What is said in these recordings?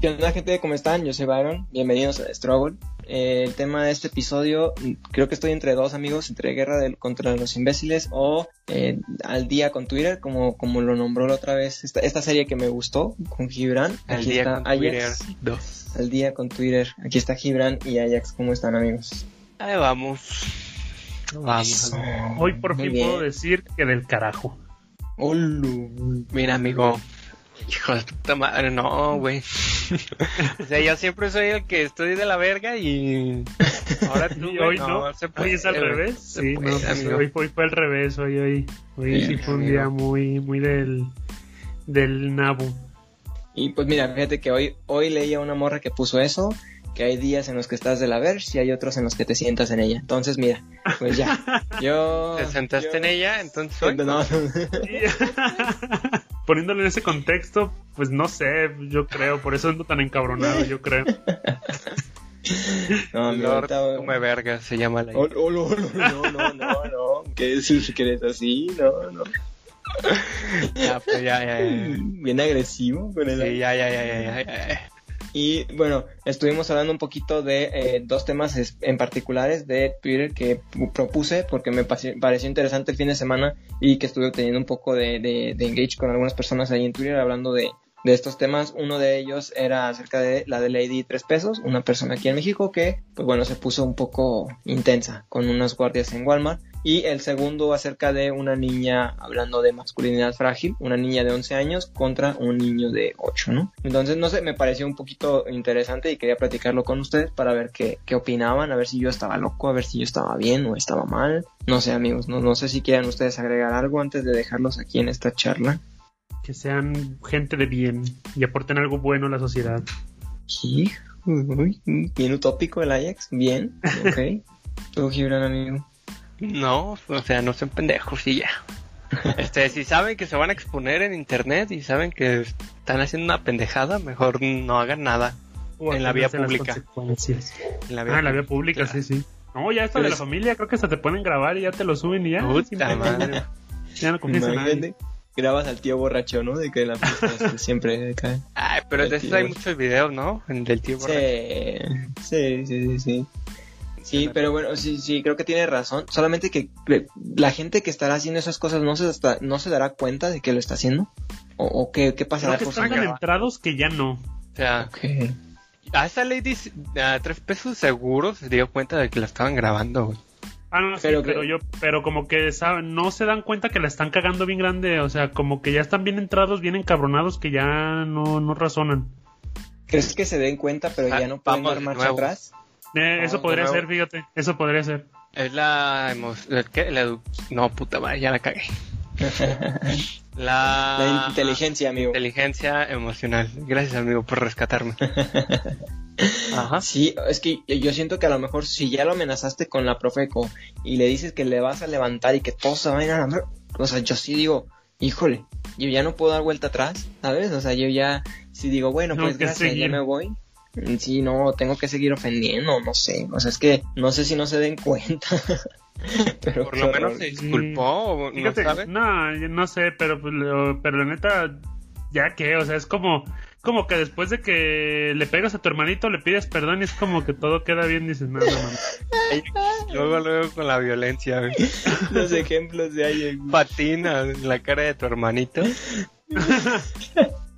¿Qué onda gente? ¿Cómo están? Yo soy Byron, bienvenidos a Struggle. Eh, el tema de este episodio, creo que estoy entre dos amigos, entre Guerra del, contra los imbéciles o eh, Al día con Twitter, como, como lo nombró la otra vez, esta, esta serie que me gustó con Gibran. Al Aquí día está con Ajax. Twitter 2. Al día con Twitter. Aquí está Gibran y Ajax. ¿Cómo están amigos? Ahí vamos. Vamos. Hoy por Muy fin bien. puedo decir que del carajo. Olu. Mira, amigo. Hijo de puta madre, no, güey. o sea, yo siempre soy el que estoy de la verga y. Ahora tú, Y güey, hoy no, se puede, hoy es al revés. Sí, puede, no, pues hoy, hoy fue al revés, hoy, hoy, hoy Bien, sí fue un amigo. día muy, muy del, del nabo. Y pues mira, fíjate que hoy, hoy leía una morra que puso eso, que hay días en los que estás de la verge y hay otros en los que te sientas en ella. Entonces mira, pues ya. Yo... ¿Te sentaste yo- en ella? Entonces hoy. No, no. Poniéndolo en ese contexto, pues no sé, yo creo, por eso ando tan encabronado, yo creo. No, ahorita- come verga, se llama la. Oh, oh, no, no, no, no, no. ¿Qué decir que eres así? No, no. Ya, pues ya, ya, ya. Bien agresivo con el Sí, ya, ya, ya, ya, ya, ya. Y bueno, estuvimos hablando un poquito de eh, dos temas en particulares de Twitter que pu- propuse porque me pareció interesante el fin de semana y que estuve obteniendo un poco de, de, engage con algunas personas ahí en Twitter hablando de, de estos temas. Uno de ellos era acerca de la de Lady 3 pesos, una persona aquí en México que, pues bueno, se puso un poco intensa con unas guardias en Walmart. Y el segundo acerca de una niña hablando de masculinidad frágil, una niña de 11 años contra un niño de 8, ¿no? Entonces, no sé, me pareció un poquito interesante y quería platicarlo con ustedes para ver qué, qué opinaban, a ver si yo estaba loco, a ver si yo estaba bien o estaba mal. No sé, amigos, no, no sé si quieran ustedes agregar algo antes de dejarlos aquí en esta charla. Que sean gente de bien y aporten algo bueno a la sociedad. Sí, uy, bien utópico el Ajax, bien, ok. Tú, Gibran, amigo. No, o sea, no son pendejos y ya. Este, si saben que se van a exponer en internet y saben que están haciendo una pendejada, mejor no hagan nada O En la vía pública. en la Ah, en la vía pública, sí, sí. No, ya esto de la es- familia, creo que hasta te pueden grabar y ya te lo suben y ya. Puta madre. ya. No confías en nadie. Imagínate, grabas al tío borracho, ¿no? De que la fiesta siempre cae. Ay, pero de eso hay muchos videos, ¿no? En del tío borracho. Sí, sí, sí, sí, sí. Pero bueno, sí, sí, creo que tiene razón. Solamente que la gente que estará haciendo esas cosas no se, hasta- no se dará cuenta de que lo está haciendo. ¿O, o qué, qué pasará Creo que están tan entrados que ya no. O sea, a esa lady a tres pesos seguro se dio cuenta de que la estaban grabando, güey. Ah, no, sí, Pero pero, que- yo, pero como que saben, no se dan cuenta que la están cagando bien grande, o sea, como que ya están bien entrados, bien encabronados, que ya no, no razonan. ¿Crees que se den cuenta, pero Ah, ya no pueden dar marcha atrás? Eh, No, eso podría ser, fíjate, eso podría ser. Es la. La edu- No, puta madre, ya la cagué. La, La inteligencia, amigo. inteligencia emocional. Gracias, amigo, por rescatarme. Ajá. Sí, es que yo siento que a lo mejor si ya lo amenazaste con la Profeco y le dices que le vas a levantar y que todos se vayan a la o sea, yo sí digo, híjole, yo ya no puedo dar vuelta atrás, ¿sabes? O sea, yo ya, si digo, bueno, pues gracias, seguir. ya me voy. Sí, no, tengo que seguir ofendiendo, no sé, o sea, es que no sé si no se den cuenta. Pero Por lo menos se disculpó, ¿o ¿no no, no sé, pero, pues, lo- pero la neta, ya que, o sea, es como, como que después de que le pegas a tu hermanito, le pides perdón y es como que todo queda bien, dices, no, no, Luego, luego con la violencia, güey. los ejemplos de ahí. Patina en la cara de tu hermanito.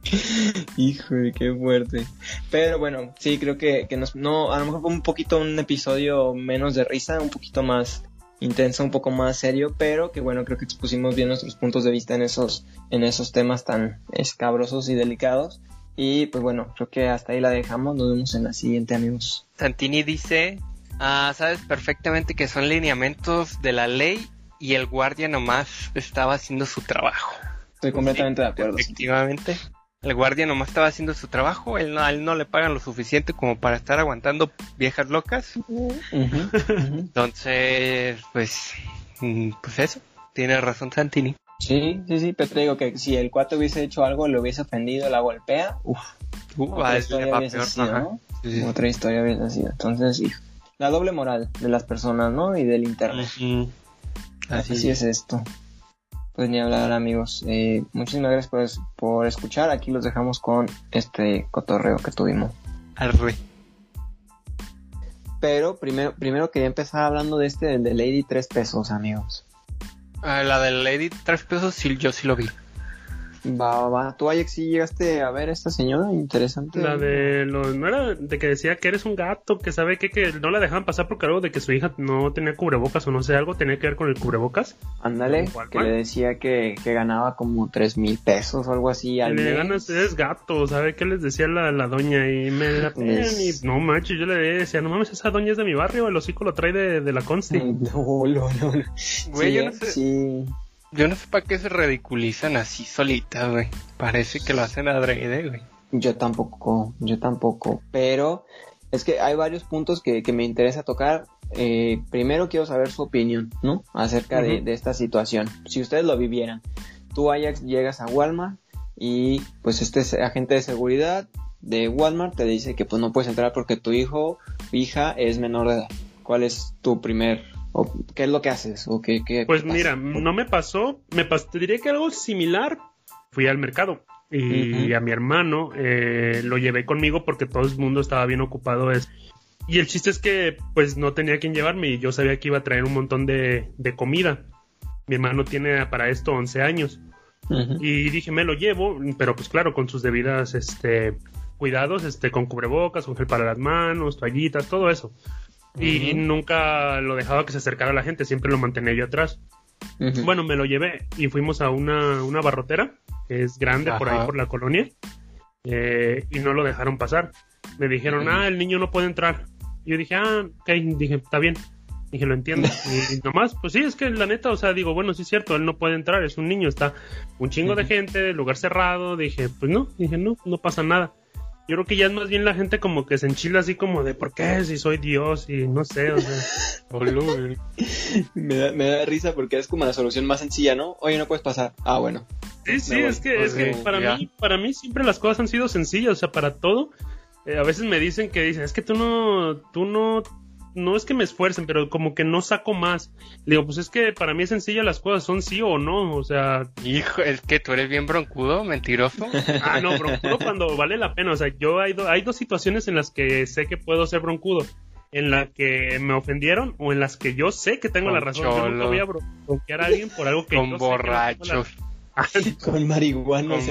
Híjole, qué fuerte. Pero bueno, sí, creo que, que nos, no, a lo mejor fue un poquito un episodio menos de risa, un poquito más intenso, un poco más serio, pero que bueno, creo que expusimos bien nuestros puntos de vista en esos, en esos temas tan escabrosos y delicados. Y pues bueno, creo que hasta ahí la dejamos. Nos vemos en la siguiente, amigos. Santini dice, ah, sabes perfectamente que son lineamientos de la ley y el guardia nomás estaba haciendo su trabajo. Estoy completamente de acuerdo. Efectivamente. El guardia nomás estaba haciendo su trabajo, él no, a él no le pagan lo suficiente como para estar aguantando viejas locas. Entonces, pues, mm, pues eso, tiene razón Santini. Sí, sí, sí, pero te digo que si el cuate hubiese hecho algo, le hubiese ofendido, la golpea, uff, Uh, otra historia hubiese peor, sido. ¿no? Sí, sí. Otra historia hubiese sido. Entonces, hijo, la doble moral de las personas, ¿no? Y del internet. Así, Así es esto. Pues ni hablar amigos. Eh, muchísimas gracias por, por escuchar. Aquí los dejamos con este cotorreo que tuvimos. Arre. Pero primero, primero quería empezar hablando de este, del de Lady 3 pesos, amigos. Ah, la del Lady 3 pesos, sí, yo sí lo vi. Va, va, va. ¿Tú, Ajax, sí llegaste a ver a esta señora? Interesante. La de los, no era de que decía que eres un gato, que sabe que, que no la dejaban pasar porque algo de que su hija no tenía cubrebocas o no sé, algo tenía que ver con el cubrebocas. Ándale, ¿Cuál, que le decía que, que ganaba como tres mil pesos o algo así al le ganas, eres gato, ¿sabe qué les decía la, la doña? Y me la Les- y no manches, yo le decía, no mames, esa doña es de mi barrio, el hocico lo trae de, de la Consti. No, no, no. no. Güey, sí, yo eh, no sé. sí. Yo no sé para qué se ridiculizan así solitas, güey. Parece que lo hacen adrede, güey. Yo tampoco, yo tampoco. Pero es que hay varios puntos que, que me interesa tocar. Eh, primero quiero saber su opinión, ¿no? Acerca de, de esta situación. Si ustedes lo vivieran, tú Ajax llegas a Walmart y pues este es- agente de seguridad de Walmart te dice que pues no puedes entrar porque tu hijo, hija es menor de edad. ¿Cuál es tu primer, o qué es lo que haces? O qué, qué Pues mira, no me pasó, me pas- te diría que algo similar. Fui al mercado y a mi hermano eh, lo llevé conmigo porque todo el mundo estaba bien ocupado. Es... Y el chiste es que pues no tenía quien llevarme y yo sabía que iba a traer un montón de, de comida. Mi hermano tiene para esto 11 años. Y dije, me lo llevo, pero pues claro, con sus debidas este, cuidados, este, con cubrebocas, con gel para las manos, toallitas, todo eso. Y nunca lo dejaba que se acercara a la gente, siempre lo mantenía yo atrás. Bueno, me lo llevé y fuimos a una, una barrotera, que es grande por ahí por la colonia, eh, y no lo dejaron pasar. Me dijeron, Ujú. ah, el niño no puede entrar. Y yo dije, ah, ok, dije, está bien. Dije, lo entiendo. Y nomás, pues sí, es que la neta, o sea, digo, bueno, sí es cierto, él no puede entrar, es un niño, está un chingo de gente, lugar cerrado. Dije, pues no, dije, no, no pasa nada. Yo creo que ya es más bien la gente como que se enchila así como de, ¿por qué? Si soy Dios y no sé, o sea. Boludo. Me da, me da risa porque es como la solución más sencilla, ¿no? Oye, no puedes pasar. Ah, bueno. Sí, sí, es que, Pues es que sí, para ya. mí, para mí siempre las cosas han sido sencillas, o sea, para todo. eh, a veces me dicen que dicen, es que tú no, tú no, no es que me esfuercen, pero como que no saco más. Le digo, pues es que para mí es sencilla las cosas, son sí o no, o sea, Hijo, es que tú eres bien broncudo, mentiroso. ah, no, broncudo cuando vale la pena, o sea, yo hay, do- hay dos situaciones en las que sé que puedo ser broncudo. En la que me ofendieron o en las que yo sé que tengo Con la razón. Yo nunca cholo. voy a bro- bronquear a alguien por algo que yo Con sé que no tengo la- borrachos, Con marihuana. con se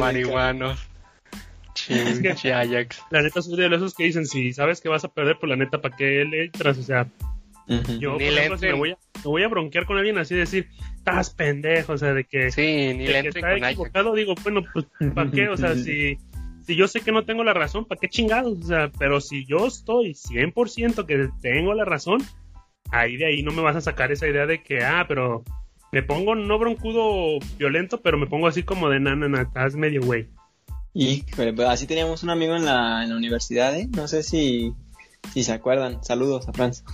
Ajax. La neta soy de esos que dicen, si sabes que vas a perder, pues la neta, ¿para qué le entras? O sea, yo, Ni por le ejemplo, si me voy, a, me voy a bronquear con alguien así, decir, estás pendejo, o sea, de que, Sí, ni de le que está con Ajax. equivocado, digo, bueno, pues, ¿para qué? O sea, si, si yo sé que no tengo la razón, ¿para qué chingados? O sea, pero si yo estoy 100% que tengo la razón, ahí de ahí no me vas a sacar esa idea de que, ah, pero me pongo no broncudo violento, pero me pongo así como de, na, na, na, estás medio güey. Y pues, así teníamos un amigo en la, en la universidad, ¿eh? No sé si, si se acuerdan. Saludos a Franz.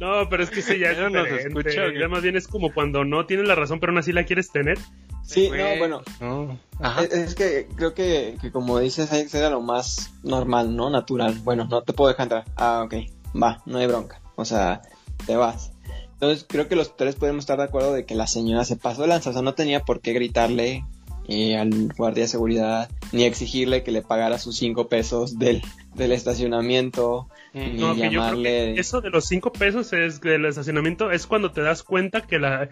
No, pero es que sí, ya Ya nos escucha. Ya más bien es como cuando no tienes la razón, pero aún así la quieres tener. Sí, no, bueno. no. Ajá. Es, es que creo que, que como dices, Ajax era lo más normal, ¿no? Natural. Bueno, no te puedo dejar entrar. Ah, ok. Va, no hay bronca. O sea, te vas. Entonces creo que los tres podemos estar de acuerdo de que la señora se pasó de lanza. O sea, no tenía por qué gritarle eh, al guardia de seguridad ni exigirle que le pagara sus cinco pesos del, del estacionamiento. Mm. Y No, que yo creo llamarle... que eso de los cinco pesos es del estacionamiento es cuando te das cuenta que la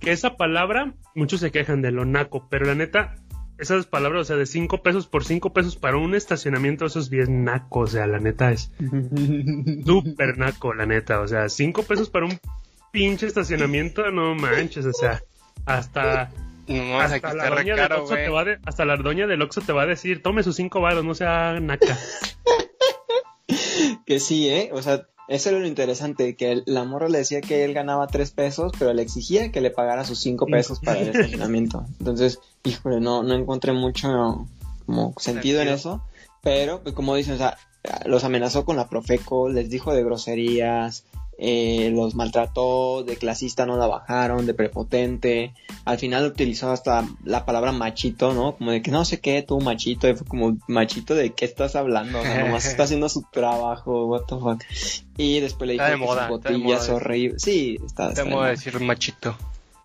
que esa palabra muchos se quejan de lo naco, pero la neta esas palabras, o sea, de cinco pesos por cinco pesos para un estacionamiento, eso es bien naco, o sea, la neta es súper naco, la neta, o sea, cinco pesos para un pinche estacionamiento, no manches, o sea, hasta No, aquí hasta la, doña del caro, Oxxo te va de- hasta la doña del Oxxo te va a decir, tome sus cinco varos, no sea naca. Que sí, ¿eh? O sea, eso era lo interesante, que el- la morra le decía que él ganaba tres pesos, pero le exigía que le pagara sus cinco pesos para el estacionamiento. Entonces, híjole, no, no encontré mucho como sentido en eso, pero pues, como dicen, o sea, los amenazó con la Profeco, les dijo de groserías, eh, los maltrató, de clasista no la bajaron, de prepotente, al final utilizó hasta la palabra machito, ¿no? Como de que no sé qué, tú machito, y fue como machito de qué estás hablando, o sea, nomás está haciendo su trabajo, what the fuck. Y después le dijo que sus botillas horribles, sí, está, está de decir machito.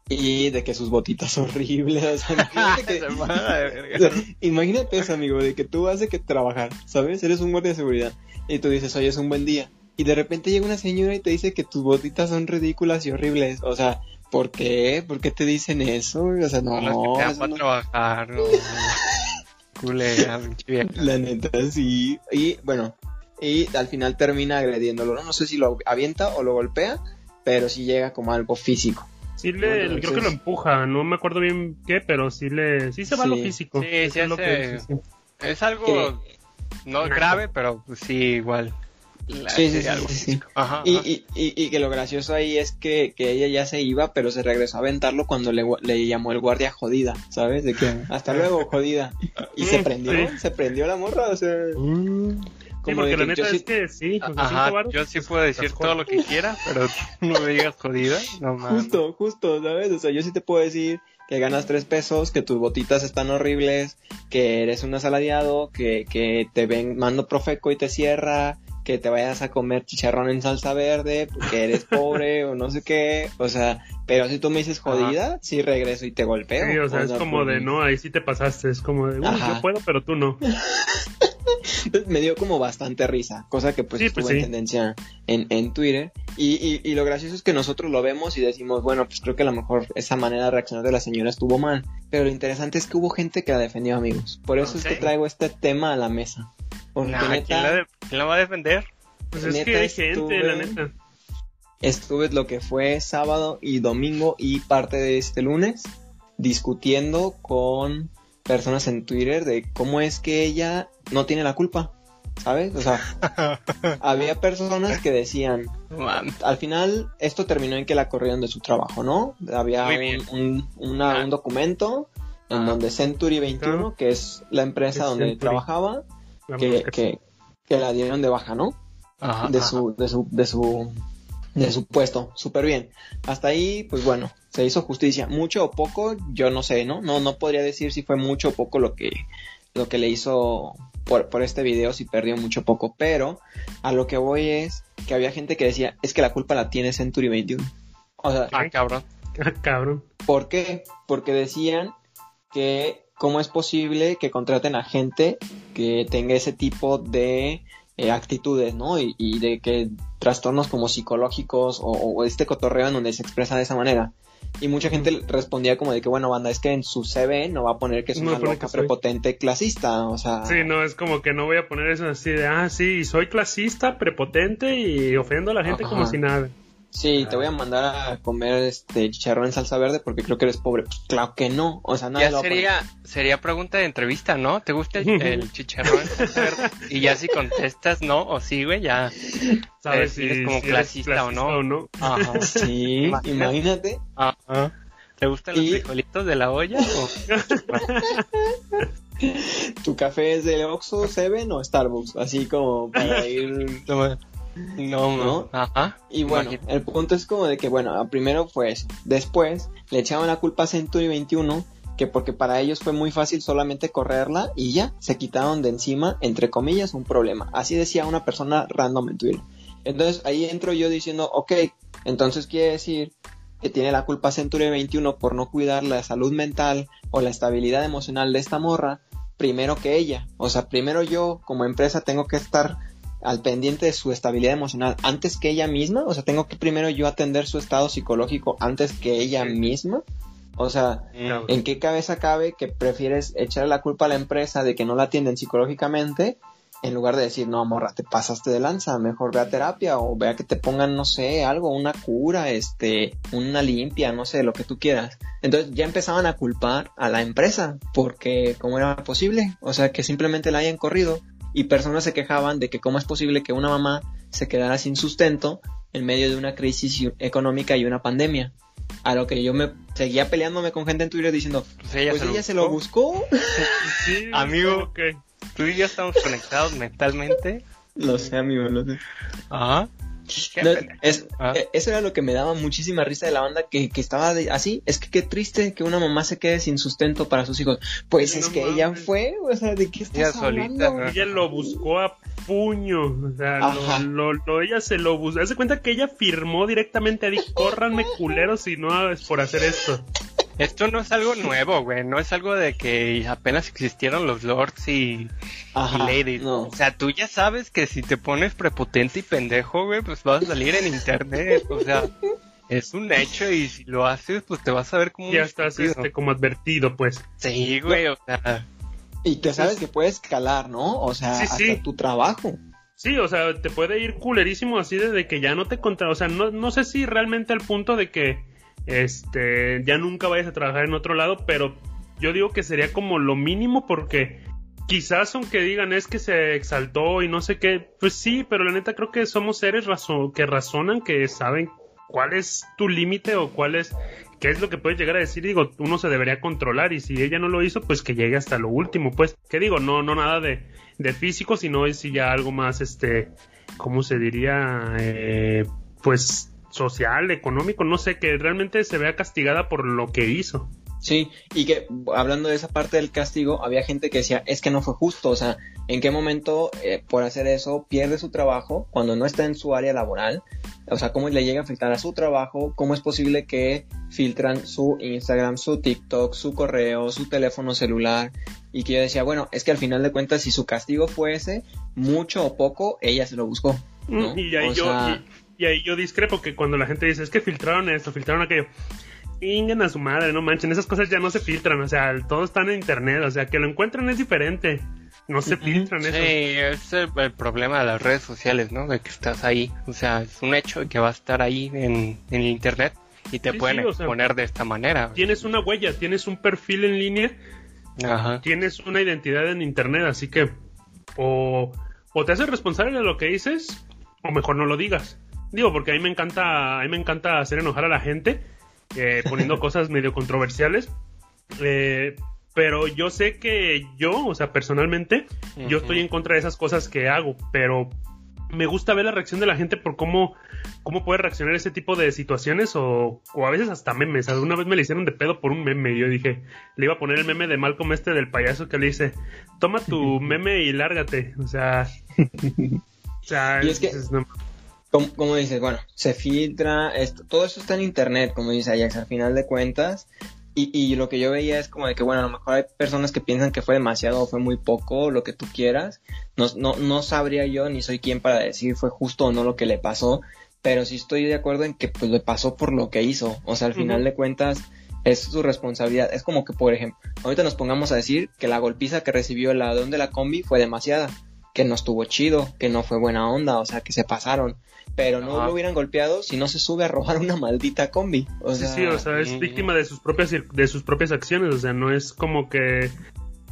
y de que sus botitas horribles. O sea, imagínate, que- o sea, imagínate eso, amigo, de que tú vas de que trabajar, ¿sabes? Eres un guardia de seguridad y tú dices, oye, es un buen día. Y de repente llega una señora y te dice que tus botitas son ridículas y horribles. O sea, ¿por qué? ¿Por qué te dicen eso? O sea, no, las que te dan eso para no- trabajar, no. Culera, pinche vieja. La neta, sí. Y bueno, y al final termina agrediéndolo. No, No sé si lo avienta o lo golpea, pero sí llega como algo físico. Sí le, Entonces- creo que lo empuja, no me acuerdo bien qué, pero sí le, sí se va lo físico. Sí, es lo que- sí, sí. Es algo no grave, pero pues sí, igual. La- Sí, sí, sí, sí, algo sí, sí. físico. Ajá, Y, ajá. y, y, y que lo gracioso ahí es que, que ella ya se iba, pero se regresó a aventarlo cuando le, le llamó el guardia jodida, ¿sabes? De que hasta luego, jodida. Y se prendió, sí. se prendió la morra, o sea. Sí, como porque de la neta sí- es que sí, con Ajá, yo sí puedo decir todo lo que quiera, pero no me digas jodida. No. Justo, justo, ¿sabes? O sea, yo sí te puedo decir que ganas tres pesos, que tus botitas están horribles, que eres un asalariado, que, que te ven, mando profeco y te cierra, que te vayas a comer chicharrón en salsa verde, porque eres pobre o no sé qué, o sea, pero si tú me dices jodida, sí regreso y te golpeo. sí, o sea, es como pues, de, no, ahí sí te pasaste, es como de, yo puedo, pero tú no. me dio como bastante risa, cosa que pues Sí, estuvo pues, en sí. tendencia en, en Twitter. Y, y, y lo gracioso es que nosotros lo vemos y decimos, bueno, pues creo que a lo mejor esa manera de reaccionar de la señora estuvo mal. Pero lo interesante es que hubo gente que la defendió, amigos. Por eso es que traigo este tema a la mesa. Porque Nah, ¿quién, la de- quién la va a defender? Pues es Neta, que hay gente, estuve- la neta. estuve lo que fue sábado y domingo y parte de este lunes discutiendo con personas en Twitter de cómo es que ella no tiene la culpa. ¿Sabes? O sea, había personas que decían, al final esto terminó en que la corrieron de su trabajo, ¿no? Había un, bien. un- una- Ah. un documento en Ah. donde Century 21, Claro. que es la empresa Es donde Century. trabajaba, que, que la dieron de baja, ¿no? Ajá, de ajá. su, de su, de su, de su puesto. Súper bien. Hasta ahí, pues bueno, se hizo justicia. Mucho o poco, yo no sé, ¿no? No, no podría decir si fue mucho o poco lo que, lo que le hizo por, por este video, si perdió mucho o poco. Pero a lo que voy es que había gente que decía, es que la culpa la tiene Century 21. O sea, Ah, cabrón. Ah, cabrón. ¿Por qué? Porque decían que cómo es posible que contraten a gente que tenga ese tipo de eh, actitudes, ¿no? Y, y de que trastornos como psicológicos o, o este cotorreo en donde se expresa de esa manera. Y mucha gente respondía como de que, bueno, banda, es que en su CV no va a poner que es No una loca prepotente clasista, o sea... Sí, no, es como que no voy a poner eso así de, ah, sí, soy clasista, prepotente y ofendo a la gente Ajá. como si nada. Sí, te voy a mandar a comer este chicharrón en salsa verde porque creo que eres pobre. Pues claro que no, o sea, nadie Ya sería, sería pregunta de entrevista, ¿no? ¿Te gusta el, el chicharrón? y ya si contestas no o sí, güey, ya. ¿Sabes Eh, si eres como clasista o no. Ajá. Sí, Imagínate. imagínate. Ajá. ¿Te gustan los frijolitos de la olla? o- ¿Tu café es de Oxxo, Seven o Starbucks? Así como para ir... No, no. Ajá. Y bueno, Imagínate. el punto es como de que, bueno, primero fue eso. Después le echaban la culpa a Century 21, que porque para ellos fue muy fácil solamente correrla y ya, se quitaron de encima, entre comillas, un problema. Así decía una persona random en Twitter. Entonces ahí entro yo diciendo, ok, entonces quiere decir que tiene la culpa Century 21 por no cuidar la salud mental o la estabilidad emocional de esta morra primero que ella. O sea, primero yo como empresa tengo que estar al pendiente de su estabilidad emocional antes que ella misma. O sea, tengo que primero yo atender su estado psicológico antes que ella misma. O sea. ¿en qué cabeza cabe que prefieres echar la culpa a la empresa de que no la atienden psicológicamente en lugar de decir, no, morra, te pasaste de lanza, mejor ve a terapia o vea que te pongan, no sé, algo, una cura, este, una limpia, no sé, lo que tú quieras. Entonces ya empezaban a culpar a la empresa porque cómo era posible, o sea, que simplemente la hayan corrido y personas se quejaban de que cómo es posible que una mamá se quedara sin sustento en medio de una crisis económica y una pandemia. A lo que yo me seguía peleándome con gente en Twitter diciendo, Pues ella, pues se, ella lo se lo buscó. Sí, Amigo. ok. Tú y yo estamos conectados mentalmente. Lo sé, amigo, lo sé. Ajá. Ah. E, eso era lo que me daba muchísima risa de la banda, que, estaba así. Es que qué triste que una mamá se quede sin sustento para sus hijos. Pues es que ella fue, o sea, ¿de qué estás hablando? Ella lo buscó a puño, o sea, lo, ella se lo buscó. Hace cuenta que ella firmó directamente a córranme culeros si no es por hacer esto. Esto no es algo nuevo, güey. No es algo de que apenas existieron los lords y, ladies. O sea, tú ya sabes que si te pones prepotente y pendejo, güey, pues vas a salir en internet. O sea, es un hecho y si lo haces, pues te vas a ver como. Ya estás este, como advertido, pues. Sí, güey, o sea. Y que sabes que puedes escalar, ¿no? O sea, hasta tu trabajo. Sí, o sea, te puede ir culerísimo así desde que ya no te contra. O sea, no, no sé si realmente al punto de que este, ya nunca vayas a trabajar en otro lado, pero yo digo que sería como lo mínimo porque quizás aunque digan es que se exaltó y no sé qué, pues sí, pero la neta creo que somos seres que razonan, que saben cuál es tu límite o cuál es qué es lo que puedes llegar a decir, digo, uno se debería controlar y si ella no lo hizo, pues que llegue hasta lo último, pues, que digo, no, no nada de, de físico, sino es ya algo más, este, ¿cómo se diría? Eh, pues social, económico, no sé, que realmente se vea castigada por lo que hizo. Sí, y que hablando de esa parte del castigo, había gente que decía, es que no fue justo, o sea, ¿en qué momento eh, por hacer eso pierde su trabajo cuando no está en su área laboral? O sea, ¿cómo le llega a filtrar a su trabajo? ¿Cómo es posible que filtran su Instagram, su TikTok, su correo, su teléfono celular? Y que yo decía, bueno, es que al final de cuentas, si su castigo fue ese, mucho o poco, ella se lo buscó. Mm, y ahí yo, y ahí yo discrepo que cuando la gente dice, es que filtraron esto, filtraron aquello. Ingen a su madre, no manchen, esas cosas ya no se filtran, o sea, todo está en internet, o sea, que lo encuentran es diferente. No se filtran eso. Sí, es el, problema de las redes sociales, ¿no? De que estás ahí. O sea, es un hecho de que va a estar ahí en, en internet y te pueden exponer de esta manera. Tienes una huella, tienes un perfil en línea, Ajá. tienes una identidad en internet, así que o, o te haces responsable de lo que dices, o mejor no lo digas. Digo, porque a mí me encanta, a mí me encanta hacer enojar a la gente, eh, poniendo cosas medio controversiales. Eh, pero yo sé que yo, o sea, personalmente, yo estoy en contra de esas cosas que hago, pero me gusta ver la reacción de la gente por cómo, cómo puede reaccionar ese tipo de situaciones o, o a veces hasta memes. Alguna vez me le hicieron de pedo por un meme y yo dije, le iba a poner el meme de Malcolm este del payaso que le dice, toma tu meme y lárgate. O sea, o sea, y es que como, dices, bueno, se filtra, esto, todo eso está en internet, como dice Ajax, al final de cuentas. Y, y, lo que yo veía es como de que, bueno, a lo mejor hay personas que piensan que fue demasiado o fue muy poco, lo que tú quieras. No, no, no sabría yo, ni soy quien para decir fue justo o no lo que le pasó, pero sí estoy de acuerdo en que pues le pasó por lo que hizo. O sea, al final de cuentas es su responsabilidad. Es como que, por ejemplo, ahorita nos pongamos a decir que la golpiza que recibió el ladrón de la combi fue demasiada, que no estuvo chido, que no fue buena onda, o sea, que se pasaron. Pero no lo hubieran golpeado si no se sube a robar una maldita combi. O sea, sí, sí, o sea, es víctima de sus propias de sus propias acciones, o sea, no es como que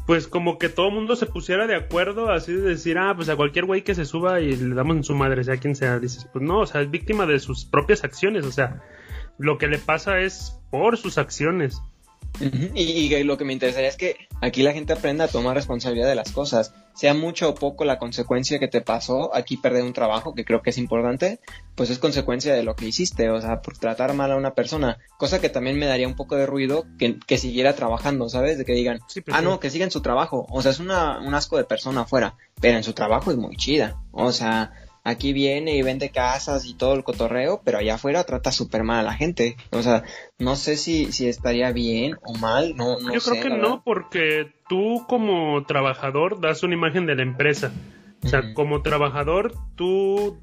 pues como que todo el mundo se pusiera de acuerdo, así de decir, ah, pues a cualquier güey que se suba y le damos en su madre, sea quien sea, dices, pues no, o sea, es víctima de sus propias acciones, o sea, lo que le pasa es por sus acciones y, lo que me interesaría es que aquí la gente aprenda a tomar responsabilidad de las cosas. Sea mucho o poco la consecuencia que te pasó, aquí perder un trabajo, que creo que es importante, pues es consecuencia de lo que hiciste, o sea, por tratar mal a una persona. Cosa que también me daría un poco de ruido que, siguiera trabajando, ¿sabes? De que digan, ah, no, que siga en su trabajo. O sea, es una, un asco de persona afuera, pero en su trabajo es muy chida. O sea, aquí viene y vende casas y todo el cotorreo, pero allá afuera trata súper mal a la gente. O sea, no sé si, si estaría bien o mal, no, no Yo creo que no, porque tú como trabajador das una imagen de la empresa. O sea, como trabajador, tú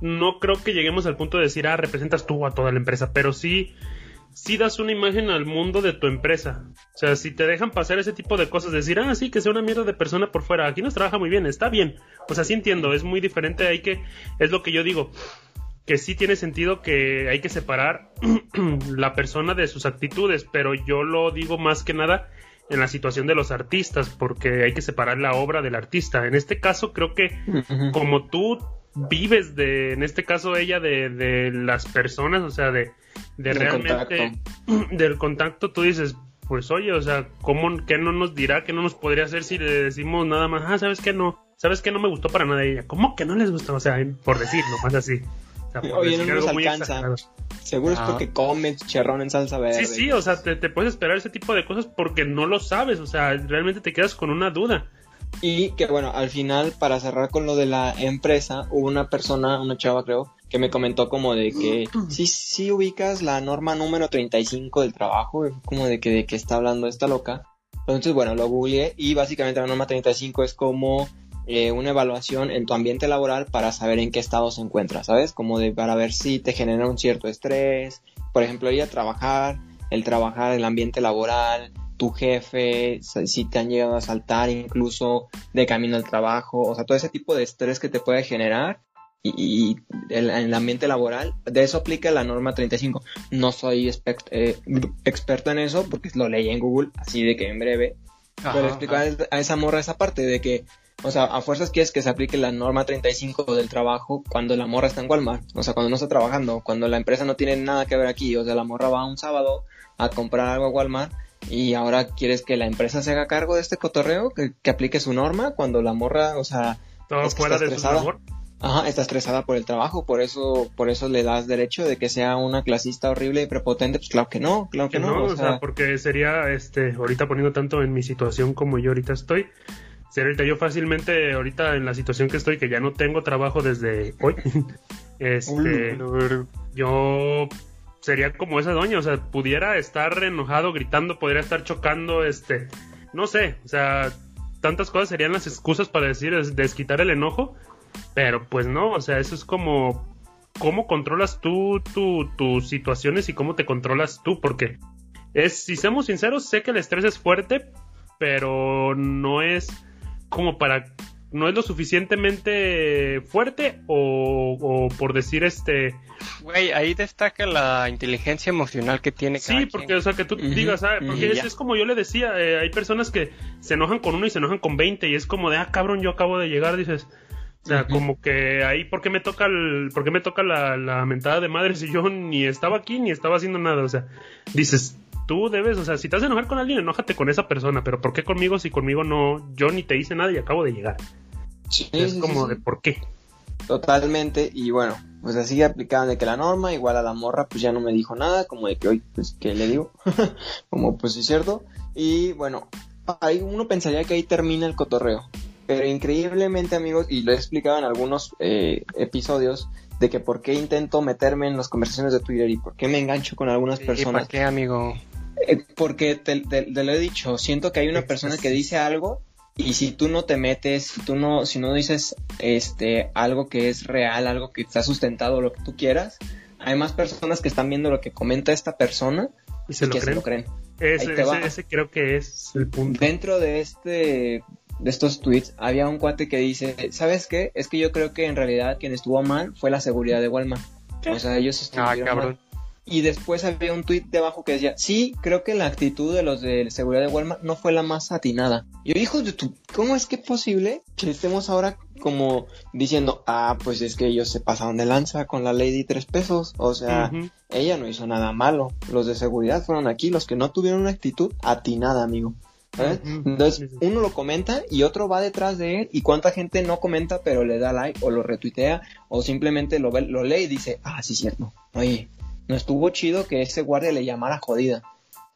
no creo que lleguemos al punto de decir, ah, representas tú a toda la empresa, pero sí si das una imagen al mundo de tu empresa. O sea, si te dejan pasar ese tipo de cosas, decir, ah, sí, que sea una mierda de persona por fuera, aquí nos trabaja muy bien, está bien. O sea, sí entiendo, es muy diferente, hay que, es lo que yo digo, que sí tiene sentido que hay que separar la persona de sus actitudes, pero yo lo digo más que nada en la situación de los artistas, porque hay que separar la obra del artista. En este caso, creo que como tú vives de, en este caso ella, de, de las personas, o sea, de, de realmente del contacto, tú dices, pues oye, o sea, ¿cómo, ¿qué no nos dirá? ¿Qué no nos podría hacer si le decimos nada más? Ah, ¿sabes qué no? ¿Sabes qué no me gustó para nada ella? ¿Cómo que no les gustó? O sea, por decirlo, más así. Oye, no nos alcanza. Seguro es porque comes cherrón en salsa verde. Sí, sí, o sea, te, te, puedes esperar ese tipo de cosas porque no lo sabes, o sea, realmente te quedas con una duda. Y que bueno, al final, para cerrar con lo de la empresa, hubo una persona, una chava creo, que me comentó como de que sí, sí ubicas la norma número 35 del trabajo, como de que de que está hablando esta loca. Entonces, bueno, lo googleé y básicamente la norma 35 es como eh, una evaluación en tu ambiente laboral para saber en qué estado se encuentra, ¿sabes? Como de para ver si te genera un cierto estrés, por ejemplo, ir a trabajar, el trabajar, el ambiente laboral, tu jefe, si te han llegado a saltar incluso de camino al trabajo, o sea, todo ese tipo de estrés que te puede generar y, el, ambiente laboral, de eso aplica la norma 35. No soy eh, experto en eso porque lo leí en Google, así de que en breve, pero explicar a esa morra esa parte de que, o sea, a fuerzas quieres que se aplique la norma 35 del trabajo cuando la morra está en Walmart, o sea, cuando no está trabajando, cuando la empresa no tiene nada que ver aquí, o sea, la morra va un sábado a comprar algo a Walmart y ahora quieres que la empresa se haga cargo de este cotorreo, que, aplique su norma cuando la morra, o sea, todo fuera de su labor. Ajá, está estresada por el trabajo, por eso, por eso le das derecho de que sea una clasista horrible y prepotente, pues claro que no, claro que, no. o, sea... porque sería, este, ahorita poniendo tanto en mi situación como yo ahorita estoy, sería ahorita yo fácilmente, ahorita en la situación que estoy, que ya no tengo trabajo desde hoy, este, yo sería como esa doña, o sea, pudiera estar enojado, gritando, podría estar chocando, este, no sé, o sea, tantas cosas serían las excusas para decir, desquitar el enojo, pero pues no, o sea, eso es como cómo controlas tú tus situaciones y cómo te controlas tú, porque es, si seamos sinceros, sé que el estrés es fuerte, pero no es como para no es lo suficientemente fuerte o, por decir este güey ahí destaca la inteligencia emocional que tiene sí porque o sea que tú digas ¿sabes? Ah, porque es, como yo le decía eh, hay personas que se enojan con uno y se enojan con 20 y es como de ah cabrón yo acabo de llegar dices o sea, como que ahí, ¿por qué me toca, el, ¿por me toca la, la mentada de madre si yo ni estaba aquí ni estaba haciendo nada? O sea, dices, tú debes, o sea, si te vas a enojar con alguien, enójate con esa persona, pero ¿por qué conmigo si conmigo no, yo ni te hice nada y acabo de llegar? Sí, es como de por qué. Totalmente, y bueno, pues así aplicaban de que la norma, igual a la morra, pues ya no me dijo nada, como de que hoy, pues, ¿qué le digo? como, pues es cierto. Y bueno, ahí uno pensaría que ahí termina el cotorreo. Pero increíblemente, amigos, y lo he explicado en algunos eh, episodios, de que por qué intento meterme en las conversaciones de Twitter y por qué me engancho con algunas personas. ¿Por qué, amigo? Eh, porque te, lo he dicho, siento que hay una persona que dice algo y si tú no te metes, si tú no, si no dices este algo que es real, algo que está sustentado, lo que tú quieras, hay más personas que están viendo lo que comenta esta persona y se, lo, que creen? se lo creen. Ese, ese, creo que es el punto. Dentro de este de estos tweets había un cuate que dice, ¿sabes qué? Es que yo creo que en realidad quien estuvo mal fue la seguridad de Walmart. O sea, ellos estuvieron ah, mal. Y después había un tweet debajo que decía, sí, creo que la actitud de los de seguridad de Walmart no fue la más atinada. Y yo, hijo de tu, ¿cómo es que es posible que estemos ahora como diciendo, ah, pues es que ellos se pasaron de lanza con la ley de tres pesos? O sea, ella no hizo nada malo. Los de seguridad fueron aquí los que no tuvieron una actitud atinada, amigo. Entonces, uno lo comenta y otro va detrás de él y cuánta gente no comenta pero le da like o lo retuitea o simplemente lo, ve, lo lee y dice, ah, sí, cierto. Oye, no estuvo chido que ese guardia le llamara jodida.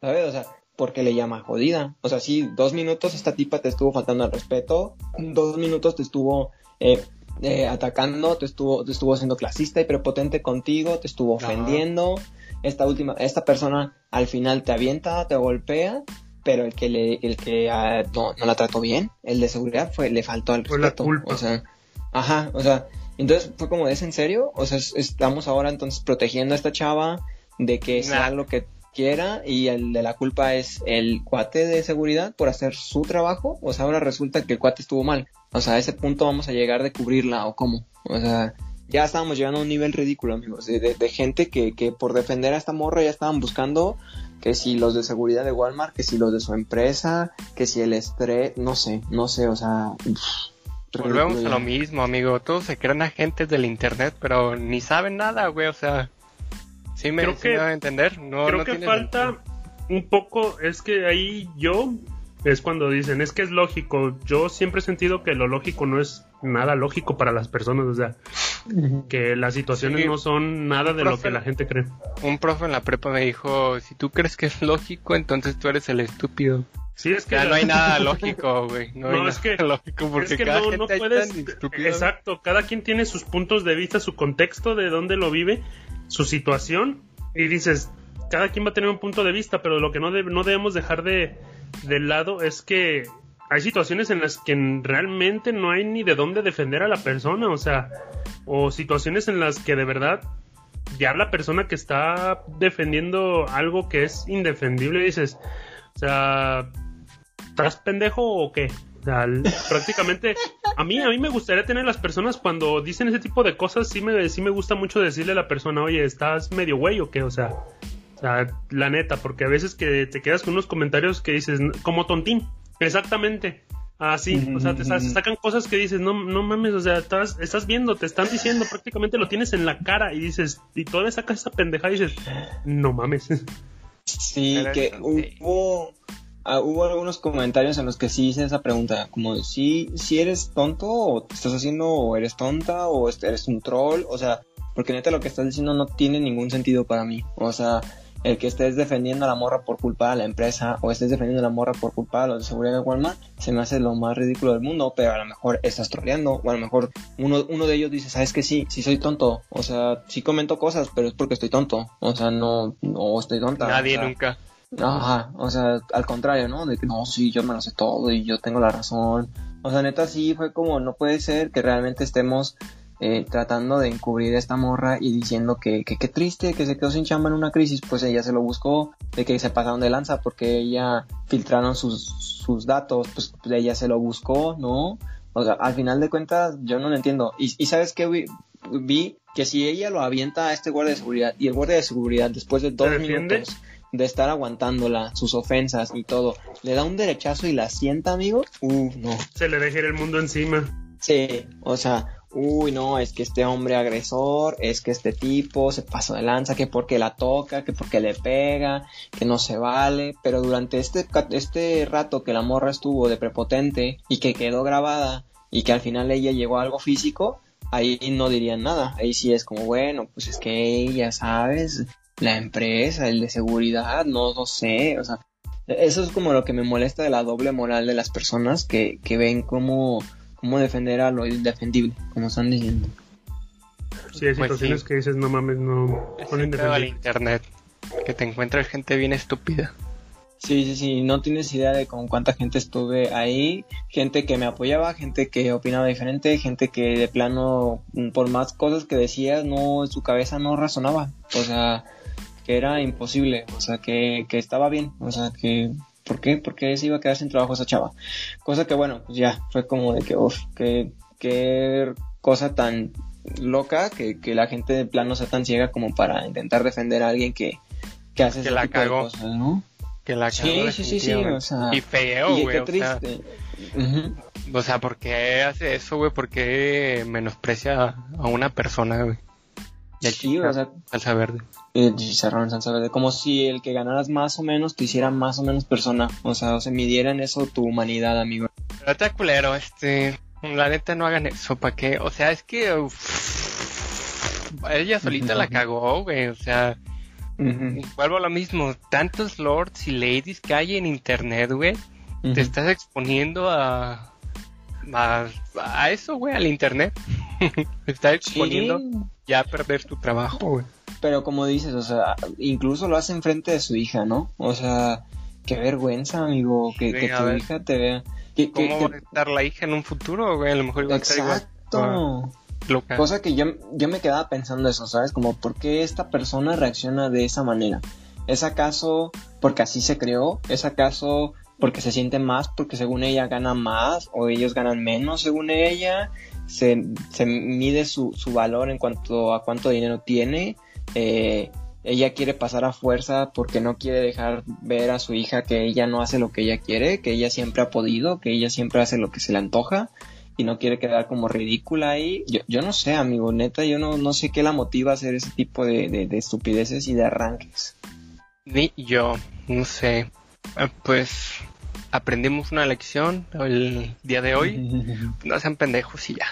¿Sabes? O sea, porque le llama jodida. O sea, sí, dos minutos esta tipa te estuvo faltando al respeto, dos minutos te estuvo eh, eh, atacando, te estuvo, te estuvo siendo clasista y prepotente contigo, te estuvo ofendiendo. Esta última, esta persona al final te avienta, te golpea, pero el que le, el que ah, no, no, la trató bien, el de seguridad fue, le faltó al respeto. O sea, ajá, o sea, entonces fue como, ¿es en serio? O sea, estamos ahora entonces protegiendo a esta chava de que sea lo que quiera y el de la culpa es el cuate de seguridad por hacer su trabajo. O sea, ahora resulta que el cuate estuvo mal. O sea, a ese punto vamos a llegar de cubrirla o cómo. O sea, ya estábamos llegando a un nivel ridículo, amigos, de, de, gente que, que por defender a esta morra ya estaban buscando que si los de seguridad de Walmart, que si los de su empresa, que si el estrés, no sé, no sé, o sea... Volvemos a lo mismo, amigo. Todos se creen agentes del internet, pero ni saben nada, güey. O sea, sí me, creo a entender. No, creo que falta un poco. Es que ahí yo es cuando dicen, es que es lógico. Yo siempre he sentido que lo lógico no es nada lógico para las personas. O sea, que las situaciones no son nada de lo que la gente cree. Un profe en la prepa me dijo, si tú crees que es lógico, entonces tú eres el estúpido. Sí, es que ya no hay nada lógico, güey. No, es que lógico porque cada no, puedes. Exacto, cada quien tiene sus puntos de vista, su contexto de dónde lo vive, su situación y dices, cada quien va a tener un punto de vista, pero lo que no, no debemos dejar de, de lado es que hay situaciones en las que realmente no hay ni de dónde defender a la persona, o sea, o situaciones en las que de verdad ya la persona que está defendiendo algo que es indefendible dices, sea, ¿estás pendejo o qué? O sea, prácticamente a mí a mí me gustaría tener las personas cuando dicen ese tipo de cosas sí me sí me gusta mucho decirle a la persona, "Oye, estás medio güey o qué", o sea, o sea, la neta, porque a veces que te quedas con unos comentarios que dices como tontín. Exactamente. Así, o sea, te, sacan cosas que dices, no, no mames, o sea, estás, estás viendo, te están diciendo, prácticamente lo tienes en la cara y dices, y todavía sacas esa pendejada y dices, no mames. Sí, que hubo, ah, hubo algunos comentarios en los que sí hice esa pregunta, como si, si eres tonto o te estás haciendo o eres tonta o eres un troll, o sea, porque neta lo que estás diciendo no tiene ningún sentido para mí, o sea, el que estés defendiendo a la morra por culpa de la empresa o estés defendiendo a la morra por culpa de los de seguridad de Walmart, se me hace lo más ridículo del mundo, pero a lo mejor estás troleando o a lo mejor uno, uno de ellos dice, sabes que sí, sí soy tonto, o sea, sí comento cosas, pero es porque estoy tonto, o sea, no, no estoy tonta. Nadie nunca. Ajá, o sea, al contrario, ¿no? De que no, sí, yo me lo sé todo y yo tengo la razón. O sea, neta, sí fue como, no puede ser que realmente estemos eh, tratando de encubrir a esta morra y diciendo que qué triste, que se quedó sin chamba en una crisis, pues ella se lo buscó, de que se pasaron de lanza porque ella filtraron sus, sus datos, pues, ella se lo buscó, ¿no? O sea, al final de cuentas yo no lo entiendo. Y, y sabes que vi, vi, que si ella lo avienta a este guardia de seguridad y el guardia de seguridad después de dos minutos de estar aguantándola, sus ofensas y todo, le da un derechazo y la sienta, amigo, uh, no. Se le deja el mundo encima. Sí, o sea, uy, no, es que este hombre agresor, es que este tipo se pasó de lanza, que porque la toca, que porque le pega, que no se vale, pero durante este, este rato que la morra estuvo de prepotente y que quedó grabada y que al final ella llegó a algo físico, ahí no dirían nada, ahí sí es como, bueno, pues es que ella, ¿sabes? La empresa, el de seguridad, no lo sé, o sea, eso es como lo que me molesta de la doble moral de las personas que, que ven como cómo defender a lo indefendible, como están diciendo. Sí, hay pues situaciones que dices, no mames, no. Ponen al internet, que te encuentras gente bien estúpida. Sí, sí, sí, no tienes idea de con cuánta gente estuve ahí, gente que me apoyaba, gente que opinaba diferente, gente que de plano, por más cosas que decías, no, su cabeza no razonaba, o sea, que era imposible, o sea, que, que estaba bien, o sea, que ¿Por qué? Porque se iba a quedar sin trabajo esa chava. Cosa que, bueno, pues ya, fue como de que, uff, qué, qué cosa tan loca que, que, la gente de plano sea tan ciega como para intentar defender a alguien que, que hace ese tipo de cosas, ¿no? Que la cagó. Sí, sí, sí, sí, o sea. Y feo, güey. Qué triste. O sea, ¿por qué hace eso, güey? ¿Por qué menosprecia a una persona, güey? sí, o sea, salsa verde. Eh, chicharrón verde. Como si el que ganaras más o menos te hiciera más o menos persona. O sea, o se midiera en eso tu humanidad, amigo. Pero está culero, este. La neta no hagan eso, ¿para qué? O sea, es que. ella solita la cagó, güey. O sea. Vuelvo a lo mismo. Tantos lords y ladies que hay en internet, güey. Te estás exponiendo a. A, a eso, güey, al internet. te estás exponiendo ya perder tu trabajo, güey. Pero como dices, o sea, incluso lo hace enfrente de su hija, ¿no? O sea, qué vergüenza, amigo, que, tu hija te vea. ¿Cómo va a estar la hija en un futuro, güey? A lo mejor igual Exacto. Cosa que yo, yo me quedaba pensando eso, ¿sabes? Como, ¿por qué esta persona reacciona de esa manera? ¿Es acaso porque así se creó? ¿Es acaso porque se siente más, porque según ella gana más o ellos ganan menos según ella? se, se mide su, su, valor en cuanto a cuánto dinero tiene. Eh, ella quiere pasar a fuerza porque no quiere dejar ver a su hija que ella no hace lo que ella quiere, que ella siempre ha podido, que ella siempre hace lo que se le antoja y no quiere quedar como ridícula ahí. Yo, yo no sé, amigo, neta, yo no, no sé qué la motiva a hacer ese tipo de, de, estupideces y de arranques. Ni yo, no sé. Eh, pues aprendimos una lección el día de hoy. No sean pendejos y ya.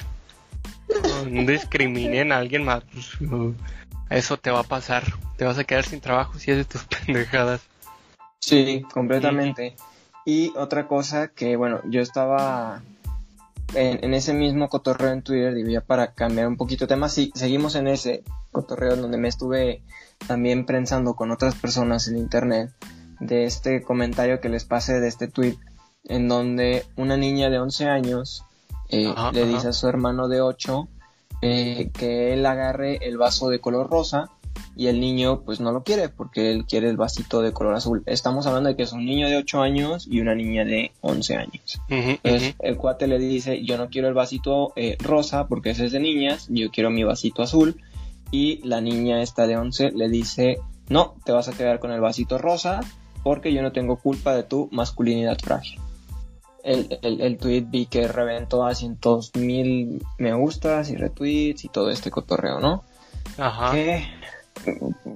discriminen a alguien más, pues, eso te va a pasar. Te vas a quedar sin trabajo si de tus pendejadas. Sí, completamente. Y otra cosa que, bueno, yo estaba en, ese mismo cotorreo en Twitter, digo ya para cambiar un poquito de tema, sí, seguimos en ese cotorreo donde me estuve también pensando con otras personas en internet de este comentario que les pasé de este tweet en donde una niña de 11 años eh, le dice a su hermano de 8 eh, que él agarre el vaso de color rosa y el niño pues no lo quiere porque él quiere el vasito de color azul. Estamos hablando de que es un niño de 8 años y una niña de 11 años. Entonces el cuate le dice yo no quiero el vasito eh, rosa porque ese es de niñas, yo quiero mi vasito azul y la niña esta de 11 le dice no, te vas a quedar con el vasito rosa porque yo no tengo culpa de tu masculinidad frágil. El, el, tweet vi que reventó a cientos mil me gustas y retweets y todo este cotorreo, ¿no? Ajá.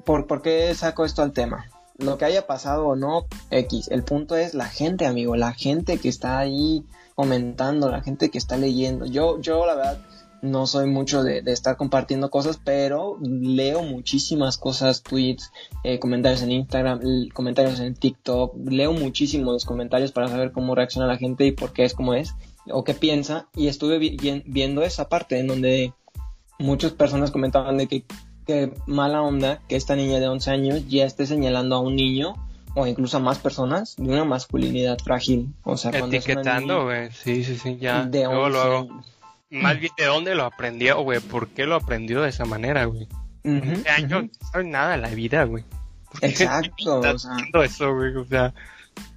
¿Por, ¿Por qué saco esto al tema? Lo que haya pasado o no, X. El punto es la gente, amigo, la gente que está ahí comentando, la gente que está leyendo. Yo, yo la verdad, no soy mucho de, estar compartiendo cosas, pero leo muchísimas cosas, tweets, eh, comentarios en Instagram, comentarios en TikTok, leo muchísimos los comentarios para saber cómo reacciona la gente y por qué es como es o qué piensa. Y estuve viendo esa parte en donde muchas personas comentaban de que, que mala onda que esta niña de 11 años ya esté señalando a un niño o incluso a más personas de una masculinidad frágil. O sea, etiquetando, güey. Sí, sí, sí, ya. De 11 más bien, ¿de dónde lo aprendió, güey? ¿Por qué lo aprendió de esa manera, güey? Uh años no sabe nada de la vida, güey. Exacto. o sea, eso, güey? O sea...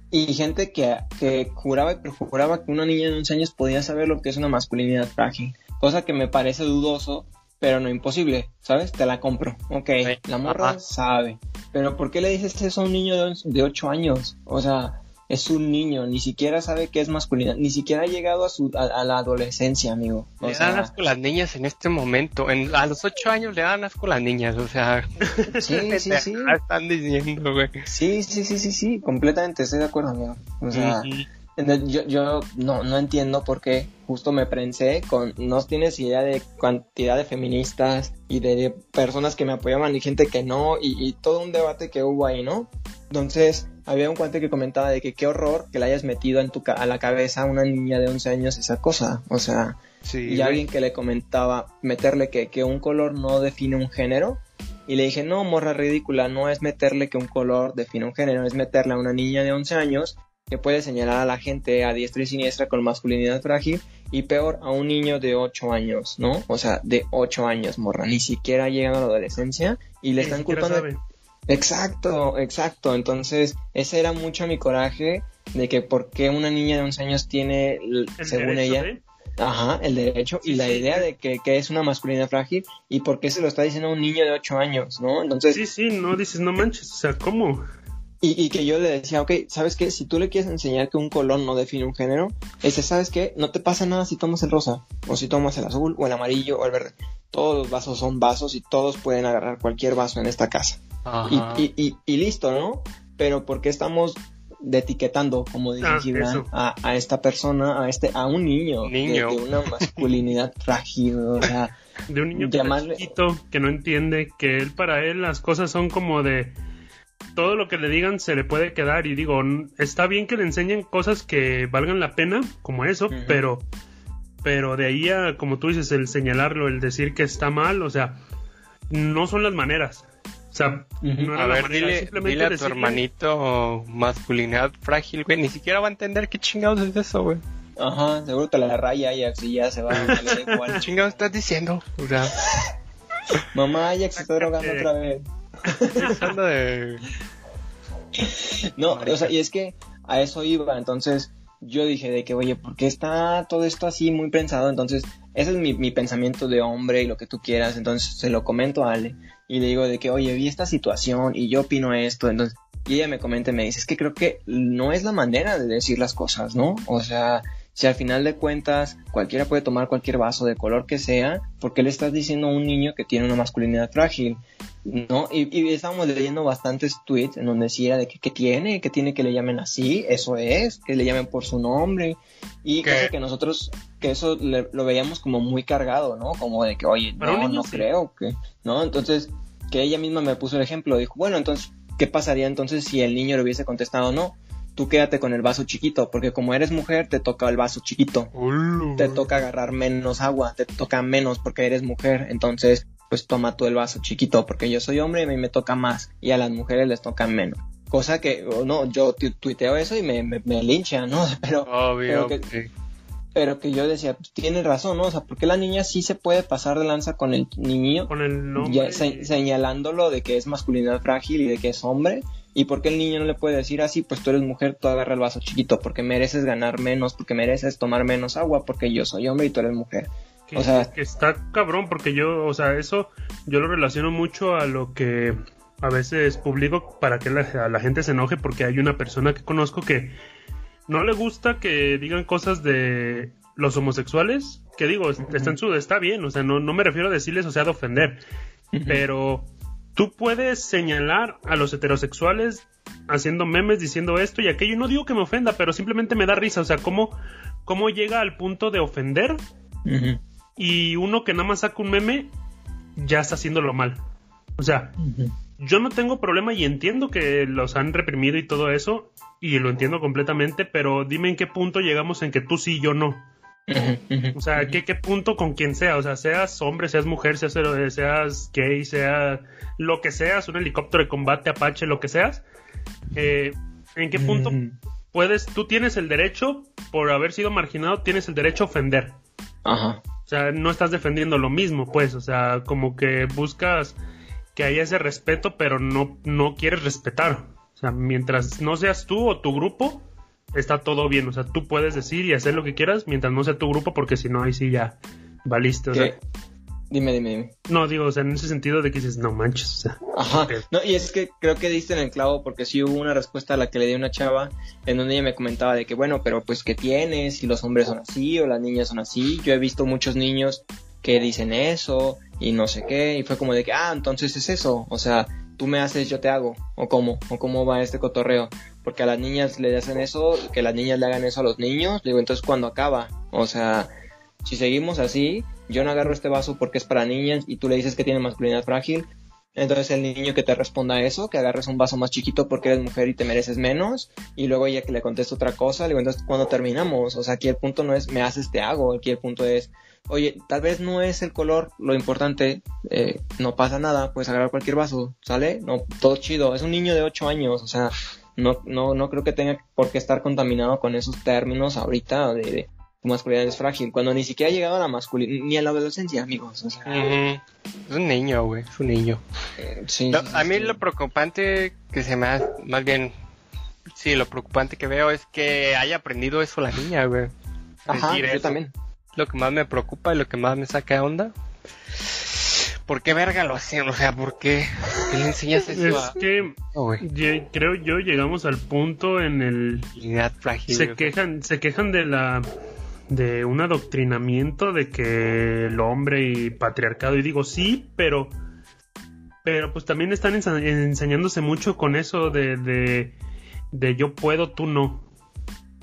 Y gente que, que juraba y perjuraba que una niña de 11 años podía saber lo que es una masculinidad frágil. Cosa que me parece dudoso, pero no imposible, ¿sabes? Te la compro. Ok, la morra sabe. Pero ¿por qué le dices eso a un niño de, de 8 años? O sea, es un niño, ni siquiera sabe qué es masculinidad, ni siquiera ha llegado a, su, a, la adolescencia, amigo. le dan asco las niñas en este momento, en, a los ocho años le dan asco las niñas, o sea... Sí, sí, sí. Están diciendo, güey. Sí, sí, sí, sí, sí, completamente, estoy de acuerdo, amigo. O sea... Yo, yo no, no entiendo por qué justo me prensé con, no tienes idea de cantidad de feministas y de, personas que me apoyaban y gente que no, y, y todo un debate que hubo ahí, ¿no? Entonces, había un cuate que comentaba de que qué horror que le hayas metido en tu a la cabeza a una niña de 11 años esa cosa. O sea, y alguien que le comentaba meterle que, que un color no define un género. Y le dije, no, morra ridícula, no es meterle que un color define un género, es meterle a una niña de 11 años que puede señalar a la gente a diestra y siniestra con masculinidad frágil y peor a un niño de 8 años, ¿no? O sea, de 8 años, morra, ni siquiera llegando a la adolescencia y le están culpando... Exacto, exacto. Entonces, ese era mucho mi coraje de que por qué una niña de 11 años tiene, según ella, ajá, el derecho y la idea de que, es una masculinidad frágil y por qué se lo está diciendo a un niño de 8 años, ¿no? Entonces... Sí, sí, no dices, no manches, o sea, ¿cómo? Y, y, que yo le decía, ok, ¿sabes qué? Si tú le quieres enseñar que un color no define un género, ese, ¿sabes qué? No te pasa nada si tomas el rosa, o si tomas el azul, o el amarillo, o el verde. Todos los vasos son vasos y todos pueden agarrar cualquier vaso en esta casa. Y, y, listo, ¿no? Pero ¿por qué estamos etiquetando, como dice ah, a, esta persona, a este, a un niño, niño. De, una masculinidad frágil, o sea, de un niño chiquito que no entiende que él para él las cosas son como de todo lo que le digan se le puede quedar y digo, está bien que le enseñen cosas que valgan la pena, como eso, pero pero de ahí a como tú dices el señalarlo, el decir que está mal, o sea, no son las maneras. O sea, a ver, dile, dile a tu hermanito masculinidad frágil, güey. Ni siquiera va a entender qué chingados es eso, güey. Ajá, seguro te la raya y así ya se va a igual. ¿Qué chingados estás diciendo? O sea... Mamá, Ajax se está drogando otra vez. de... No, o sea, y es que a eso iba, entonces yo dije de que, oye, ¿por qué está todo esto así muy pensado? Entonces, ese es mi, mi, pensamiento de hombre y lo que tú quieras, entonces se lo comento a Ale y le digo de que, oye, vi esta situación y yo opino esto, entonces, y ella me comenta y me dice, es que creo que no es la manera de decir las cosas, ¿no? O sea, si al final de cuentas cualquiera puede tomar cualquier vaso de color que sea, ¿por qué le estás diciendo a un niño que tiene una masculinidad frágil? ¿No? Y, y estábamos leyendo bastantes tweets en donde decía de que, que tiene, que tiene que le llamen así, eso es, que le llamen por su nombre, y cosa que nosotros que eso lo veíamos como muy cargado, ¿no? Como de que, oye, no, no creo que, ¿no? Entonces, que ella misma me puso el ejemplo, dijo, bueno, entonces, ¿qué pasaría entonces si el niño le hubiese contestado no? Tú quédate con el vaso chiquito, porque como eres mujer, te toca el vaso chiquito. Te toca agarrar menos agua, te toca menos porque eres mujer. Entonces, pues toma tú el vaso chiquito, porque yo soy hombre y a mí me toca más, y a las mujeres les toca menos. Cosa que, no, yo tuiteo eso y me, me, lincha, ¿no? Pero, Obvio, pero que yo decía, pues tiene razón, ¿no? O sea, porque la niña sí se puede pasar de lanza con el niño, con el nombre, señalándolo de que es masculinidad frágil y de que es hombre, y porque el niño no le puede decir así, pues tú eres mujer, tú agarra el vaso chiquito, porque mereces ganar menos, porque mereces tomar menos agua, porque yo soy hombre y tú eres mujer. o sea, que está cabrón, porque yo, o sea, eso yo lo relaciono mucho a lo que a veces publico para que la, la gente se enoje, porque hay una persona que conozco que no le gusta que digan cosas de los homosexuales, que digo, está en su, está bien, o sea, no, no me refiero a decirles, o sea, de ofender, pero tú puedes señalar a los heterosexuales haciendo memes diciendo esto y aquello, no digo que me ofenda, pero simplemente me da risa, o sea, cómo, cómo llega al punto de ofender y uno que nada más saca un meme ya está haciéndolo mal. O sea, yo no tengo problema y entiendo que los han reprimido y todo eso, y lo entiendo completamente, pero dime en qué punto llegamos en que tú sí y yo no. O sea, ¿qué, ¿qué, punto con quien sea? O sea, seas hombre, seas mujer, seas, seas gay, sea lo que seas, un helicóptero de combate, apache, lo que seas. Eh, ¿En qué punto puedes, tú tienes el derecho, por haber sido marginado, tienes el derecho a ofender? Ajá. O sea, no estás defendiendo lo mismo, pues, o sea, como que buscas que haya ese respeto, pero no, no quieres respetar. O sea, mientras no seas tú o tu grupo, está todo bien. O sea, tú puedes decir y hacer lo que quieras mientras no sea tu grupo, porque si no, ahí sí ya valiste. O sea, Dime, dime, dime. No, digo, o sea, en ese sentido de que dices, no manches, o sea. Ajá. No, y es que creo que diste en el clavo porque sí hubo una respuesta a la que le di una chava en donde ella me comentaba de que, bueno, pero pues, ¿qué tienes? Si los hombres son así o las niñas son así. Yo he visto muchos niños que dicen eso y no sé qué, y fue como de que, ah, entonces es eso, o sea, tú me haces, yo te hago, o cómo, o cómo va este cotorreo, porque a las niñas le hacen eso, que las niñas le hagan eso a los niños, digo, entonces cuando acaba, o sea, si seguimos así, yo no agarro este vaso porque es para niñas y tú le dices que tiene masculinidad frágil, entonces el niño que te responda eso, que agarres un vaso más chiquito porque eres mujer y te mereces menos, y luego ella que le conteste otra cosa, le digo, entonces cuando terminamos, o sea, aquí el punto no es me haces, te hago, aquí el punto es oye, tal vez no es el color lo importante, eh, no pasa nada, puedes agarrar cualquier vaso, ¿sale? No, todo chido, es un niño de 8 años, o sea, no, no, no creo que tenga por qué estar contaminado con esos términos ahorita de, de masculinidad es frágil, cuando ni siquiera ha llegado a la masculinidad, ni a la adolescencia, amigos. O sea, Es un niño, güey, es un niño. Eh, sí, a mí lo preocupante que se me ha, más bien, sí, lo preocupante que veo es que haya aprendido eso la niña, güey. Ajá, yo también lo que más me preocupa y lo que más me saca de onda. ¿Por qué verga lo hacen? O sea, ¿por qué? ¿Qué le enseñas eso Es que oh, creo yo llegamos al punto en el se quejan se quejan de la de un adoctrinamiento de que el hombre y patriarcado y digo sí, pero pero pues también están enseñándose mucho con eso de, de, de yo puedo, tú no.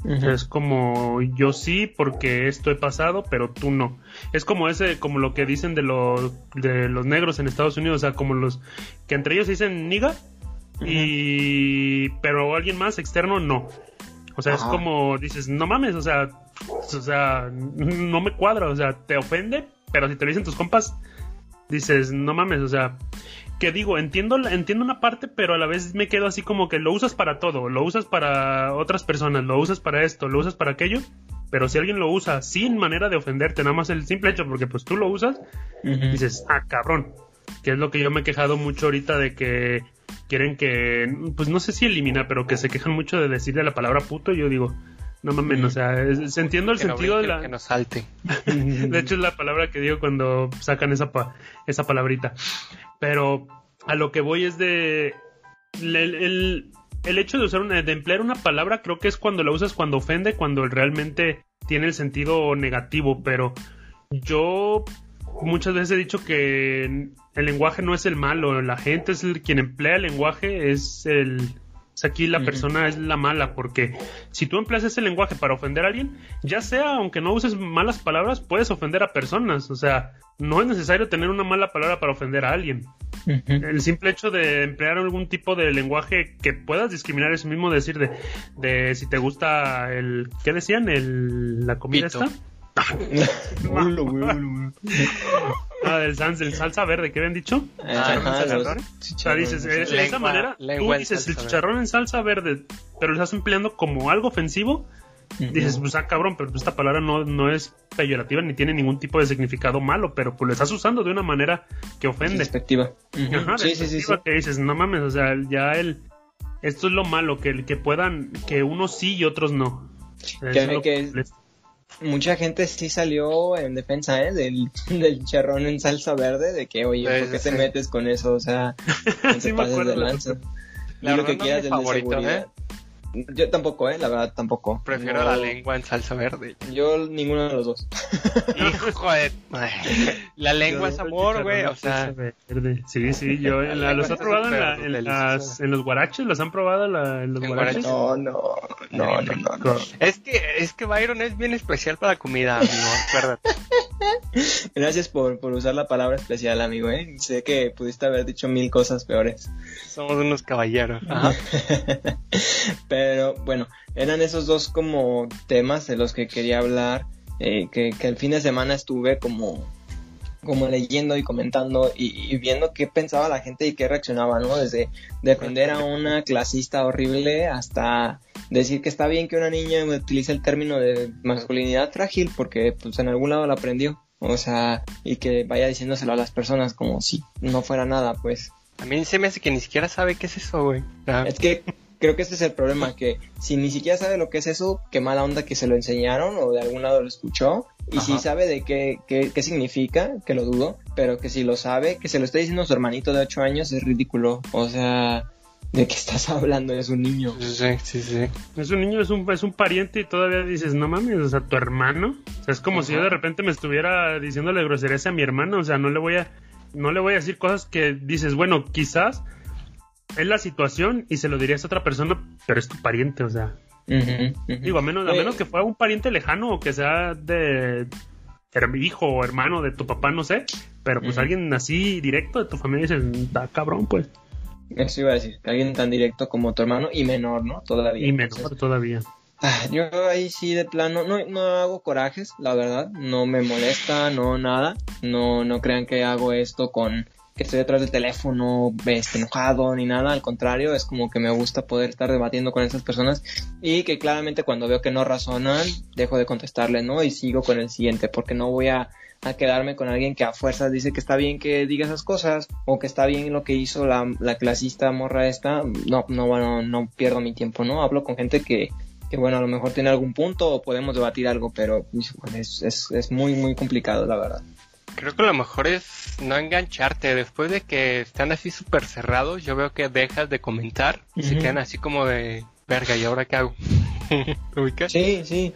Es como yo sí porque esto he pasado, pero tú no. Es como ese, como lo que dicen de los de los negros en Estados Unidos, o sea, como los que entre ellos dicen niga y pero alguien más externo no. O sea, es como dices, no mames, o sea, o sea, no me cuadra, o sea, te ofende, pero si te lo dicen tus compas, dices, no mames, o sea, que digo, entiendo, entiendo una parte, pero a la vez me quedo así como que lo usas para todo, lo usas para otras personas, lo usas para esto, lo usas para aquello, pero si alguien lo usa sin manera de ofenderte, nada más el simple hecho, porque pues tú lo usas, dices, ah, cabrón, que es lo que yo me he quejado mucho ahorita de que quieren que, pues no sé si elimina, pero que se quejan mucho de decirle la palabra puto, y yo digo, no mames, o sea, se entiendo el sentido de la... Que nos salte. de hecho es la palabra que digo cuando sacan esa, esa palabrita. Pero a lo que voy es de... El, hecho de usar una, de emplear una palabra creo que es cuando la usas cuando ofende, cuando realmente tiene el sentido negativo, pero yo muchas veces he dicho que el lenguaje no es el malo, la gente es el, quien emplea el lenguaje es el aquí la persona es la mala, porque si tú empleas ese lenguaje para ofender a alguien, ya sea, aunque no uses malas palabras, puedes ofender a personas. O sea, no es necesario tener una mala palabra para ofender a alguien. El simple hecho de emplear algún tipo de lenguaje que puedas discriminar es mismo decir de, de si te gusta el... ¿Qué decían? El, ¿La comida esta? ah, el, salsa verde, ¿qué habían dicho? dices, de esa manera, tú dices el chicharrón en salsa verde, pero lo estás empleando como algo ofensivo. Dices, pues ah, cabrón, pero esta palabra no, no es peyorativa ni tiene ningún tipo de significado malo, pero pues lo estás usando de una manera que ofende. Despectiva. sí, sí, sí, Que dices, no mames, o sea, ya el. Esto es lo malo, que, que puedan, que unos sí y otros no. que, mucha gente sí salió en defensa ¿eh? del, del charrón en salsa verde, de que, oye, ¿por qué te metes con eso? O sea, no te pases de lanza. La lo que quieras favorito, ¿eh? Yo tampoco, eh, la verdad, tampoco. Prefiero la lengua en salsa verde. Yo ninguno de los dos. Hijo de... La lengua es amor, güey, o sea... Sí, sí, yo los he probado en, las, en, los guaraches, ¿los han probado en los guaraches? No, no, no, no, no, Es que, es que Byron es bien especial para la comida, amigo, acuérdate. Gracias por, por usar la palabra especial, amigo, eh. Sé que pudiste haber dicho mil cosas peores. Somos unos caballeros. Ajá. Pero bueno, eran esos dos como temas de los que quería hablar, eh, que, el fin de semana estuve como, como leyendo y comentando y, viendo qué pensaba la gente y qué reaccionaba, ¿no? Desde defender a una clasista horrible hasta decir que está bien que una niña utilice el término de masculinidad frágil porque pues en algún lado lo aprendió. O sea, y que vaya diciéndoselo a las personas como si no fuera nada, pues. A mí se me hace que ni siquiera sabe qué es eso, güey. Es que creo que este es el problema, que si ni siquiera sabe lo que es eso, qué mala onda que se lo enseñaron o de algún lado lo escuchó, y si sabe de qué, qué, qué, significa, que lo dudo, pero que si lo sabe, que se lo esté diciendo a su hermanito de 8 años es ridículo. O sea, ¿de qué estás hablando? Es un niño. Sí, sí, sí. Es un niño, es un, es un pariente y todavía dices, no mames, o sea, tu hermano. O sea, es como si yo de repente me estuviera diciéndole groserías a mi hermano, o sea, no le voy a, no le voy a decir cosas que dices, bueno, quizás es la situación y se lo dirías a otra persona, pero es tu pariente, o sea. Digo, a menos, a menos que fuera un pariente lejano o que sea de hijo o hermano de tu papá, no sé. Pero pues alguien así directo de tu familia dice, da cabrón, pues. Eso iba a decir, alguien tan directo como tu hermano y menor, ¿no? Todavía. Y menor todavía. Ah, yo ahí sí de plano no, no hago corajes, la verdad, no me molesta, no nada, no, no crean que hago esto con que estoy detrás del teléfono este, enojado ni nada, al contrario, es como que me gusta poder estar debatiendo con esas personas y que claramente cuando veo que no razonan, dejo de contestarle, ¿no? Y sigo con el siguiente, porque no voy a, quedarme con alguien que a fuerzas dice que está bien que diga esas cosas o que está bien lo que hizo la, la clasista morra esta, no, no, bueno, no pierdo mi tiempo, ¿no? Hablo con gente que, que bueno, a lo mejor tiene algún punto o podemos debatir algo, pero es, es, es muy, muy complicado, la verdad. Creo que lo mejor es no engancharte. Después de que están así súper cerrados, yo veo que dejas de comentar y se quedan así como de verga, ¿y ahora qué hago? Sí, sí.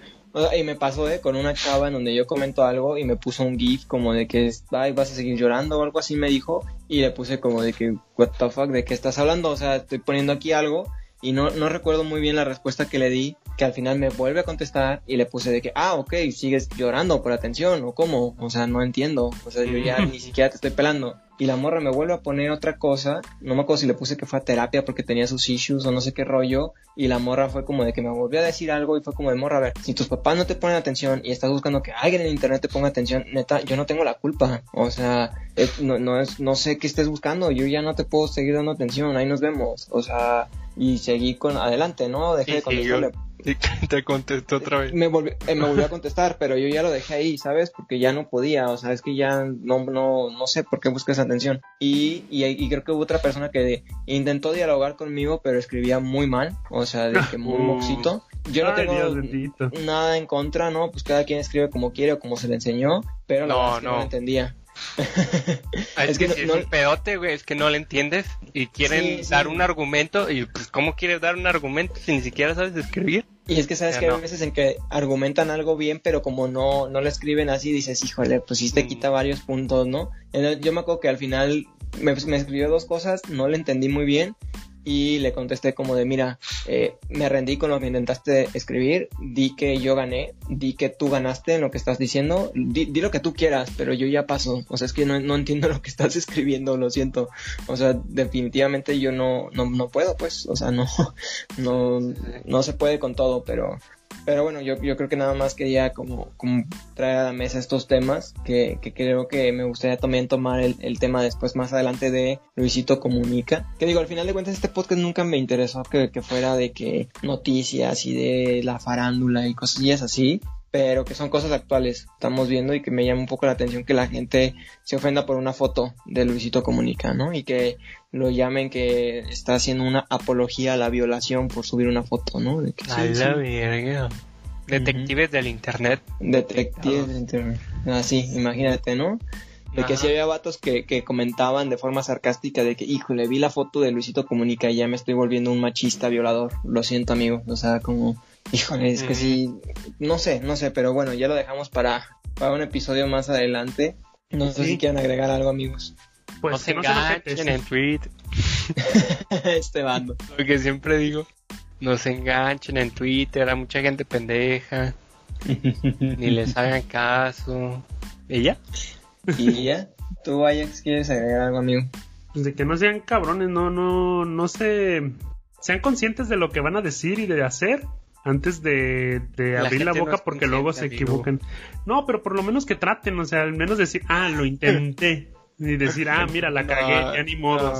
y me pasó eh, con una chava en donde yo comento algo y me puso un GIF como de que Ay, vas a seguir llorando o algo así me dijo y le puse como de que what the fuck de qué estás hablando o sea estoy poniendo aquí algo y no, no recuerdo muy bien la respuesta que le di, que al final me vuelve a contestar y le puse de que, ah, ok, sigues llorando por atención o cómo, o sea, no entiendo, o sea, yo ya ni siquiera te estoy pelando. Y la morra me vuelve a poner otra cosa, no me acuerdo si le puse que fue a terapia porque tenía sus issues o no sé qué rollo, y la morra fue como de que me volvió a decir algo y fue como de morra, a ver, si tus papás no te ponen atención y estás buscando que alguien en internet te ponga atención, neta, yo no tengo la culpa, o sea, no, no, es, no sé qué estés buscando, yo ya no te puedo seguir dando atención, ahí nos vemos, o sea, y seguí con adelante, ¿no? Dejé de contestarle. Y te contestó otra vez. Me, volvió, eh, me volvió a contestar, pero yo ya lo dejé ahí, ¿sabes? Porque ya no podía, o sea, es que ya no, no, no sé por qué buscas atención. Y, y, creo que hubo otra persona que intentó dialogar conmigo, pero escribía muy mal, o sea, de que muy moxito. Yo no tengo nada en contra, ¿no? Pues cada quien escribe como quiere o como se le enseñó, pero la verdad es que no lo entendía. Ah, es, que, no, es un pedote, güey, es que no le entiendes y quieren dar un argumento y pues ¿cómo quieres dar un argumento si ni siquiera sabes escribir? Y es que sabes que hay veces en que argumentan algo bien, pero como no, no lo escriben así, dices, híjole, pues sí te quita varios puntos, ¿no? Yo me acuerdo que al final me, me escribió dos cosas, no le entendí muy bien y le contesté como de, mira, eh, me rendí con lo que intentaste escribir, di que yo gané, di que tú ganaste en lo que estás diciendo, di, lo que tú quieras, pero yo ya paso, o sea, es que no, no, entiendo lo que estás escribiendo, lo siento, o sea, definitivamente yo no, no, no puedo, pues, o sea, no, no, no se puede con todo, pero pero bueno, yo, yo creo que nada más quería como, como traer a la mesa estos temas que, que creo que me gustaría también tomar el, tema después más adelante de Luisito Comunica. Que digo, al final de cuentas este podcast nunca me interesó que, que fuera de que noticias y de la farándula y cosillas así pero que son cosas actuales, estamos viendo y que me llama un poco la atención que la gente se ofenda por una foto de Luisito Comunica, ¿no? Y que lo llamen que está haciendo una apología a la violación por subir una foto, ¿no? De que, la Detectives del internet. Detectives del internet. Así, imagínate, ¿no? De que si había vatos que, que, comentaban de forma sarcástica de que, híjole, vi la foto de Luisito Comunica y ya me estoy volviendo un machista violador. Lo siento, amigo. O sea, como Híjole, es que sí, no sé, no sé, pero bueno, ya lo dejamos para, para un episodio más adelante. No sé si quieren agregar algo, amigos. Pues no se enganchen en Twitter. este bando. Lo que siempre digo, no se enganchen en Twitter, a mucha gente pendeja. ni les hagan caso. ¿Y ya? ¿Y ya? ¿Tú, Ajax, quieres agregar algo, amigo? Pues de que no sean cabrones, no, no, no se... Sean conscientes de lo que van a decir y de hacer antes de, abrir la boca porque luego se equivocan. No, pero por lo menos que traten, o sea, al menos decir, ah, lo intenté. Y decir, ah, mira, la cagué, ya ni modo.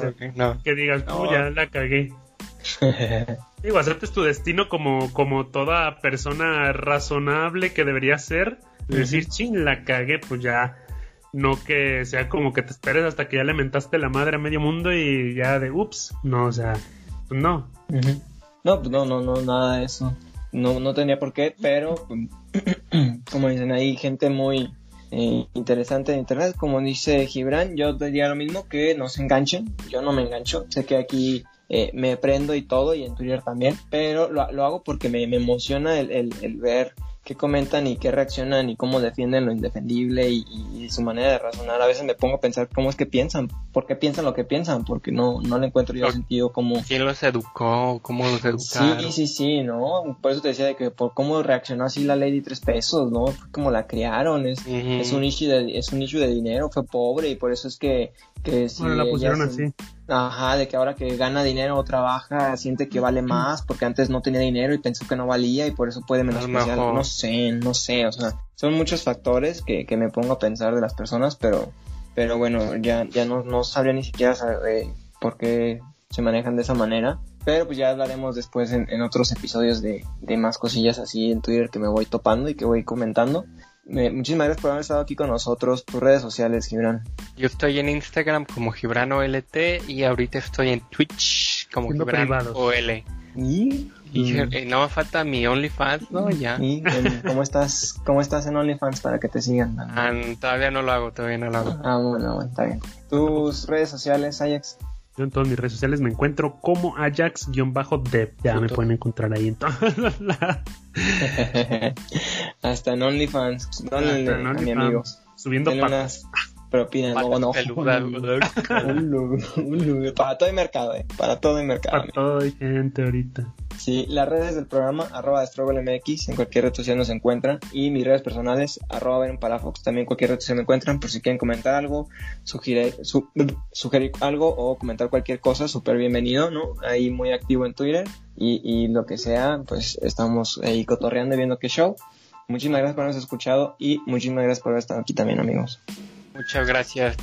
que digas, oh, ya la cagué. Digo, aceptes tu destino como, como toda persona razonable que debería ser. Decir, ching, la cagué, pues ya. No que sea como que te esperes hasta que ya le mentaste la madre a medio mundo y ya de ups. No, o sea, pues no. No, pues no, no, no, nada de eso no, no tenía por qué, pero como dicen, hay gente muy eh, interesante en internet, como dice Gibran, yo diría lo mismo que no se enganchen, yo no me engancho, sé que aquí eh, me prendo y todo, y en Twitter también, pero lo, lo hago porque me, me emociona el, el ver qué comentan y qué reaccionan y cómo defienden lo indefendible y, su manera de razonar. A veces me pongo a pensar cómo es que piensan, por qué piensan lo que piensan, porque no, no le encuentro yo sentido como... ¿Quién los educó? ¿Cómo los educaron? Sí, sí, sí, ¿no? Por eso te decía de que por cómo reaccionó así la Lady Tres Pesos, ¿no? Fue como la criaron, es, es un issue de, es un issue de dinero, fue pobre y por eso es que que si la pusieron así. Ajá, de que ahora que gana dinero o trabaja, siente que vale más porque antes no tenía dinero y pensó que no valía y por eso puede menospreciar. No sé, no sé, o sea, son muchos factores que, que me pongo a pensar de las personas, pero, pero bueno, ya, ya no, no sabría ni siquiera saber, por qué se manejan de esa manera. Pero pues ya hablaremos después en, en otros episodios de, de, más cosillas así en Twitter que me voy topando y que voy comentando muchísimas gracias por haber estado aquí con nosotros. Tus redes sociales, Gibran. Yo estoy en Instagram como GibranOLT y ahorita estoy en Twitch como GibranOL. ¿Y? Y mm. no me falta mi OnlyFans, ¿no? Ya. ¿Y cómo estás, cómo estás en OnlyFans para que te sigan? Ah, todavía no lo hago, todavía no lo hago. Ah, bueno, bueno, está bien. ¿Tus redes sociales, Ajax? Yo en todas mis redes sociales me encuentro como Ajax-Dev. Ya me pueden encontrar ahí en todas las... Hasta en OnlyFans. Mi amigo. Subiendo patas. Propina, no, no. Para todo el mercado, eh. Para todo el mercado. Para todo el gente ahorita. Sí, las redes del programa, arroba MX, en cualquier red social nos encuentran. Y mis redes personales, arroba Palafox, también en cualquier red social me encuentran. Por si quieren comentar algo, sugerir, sugerir algo o comentar cualquier cosa, súper bienvenido, ¿no? Ahí muy activo en Twitter. Y, y lo que sea, pues estamos ahí cotorreando y viendo qué show. Muchísimas gracias por habernos escuchado y muchísimas gracias por haber estado aquí también, amigos. Muchas gracias.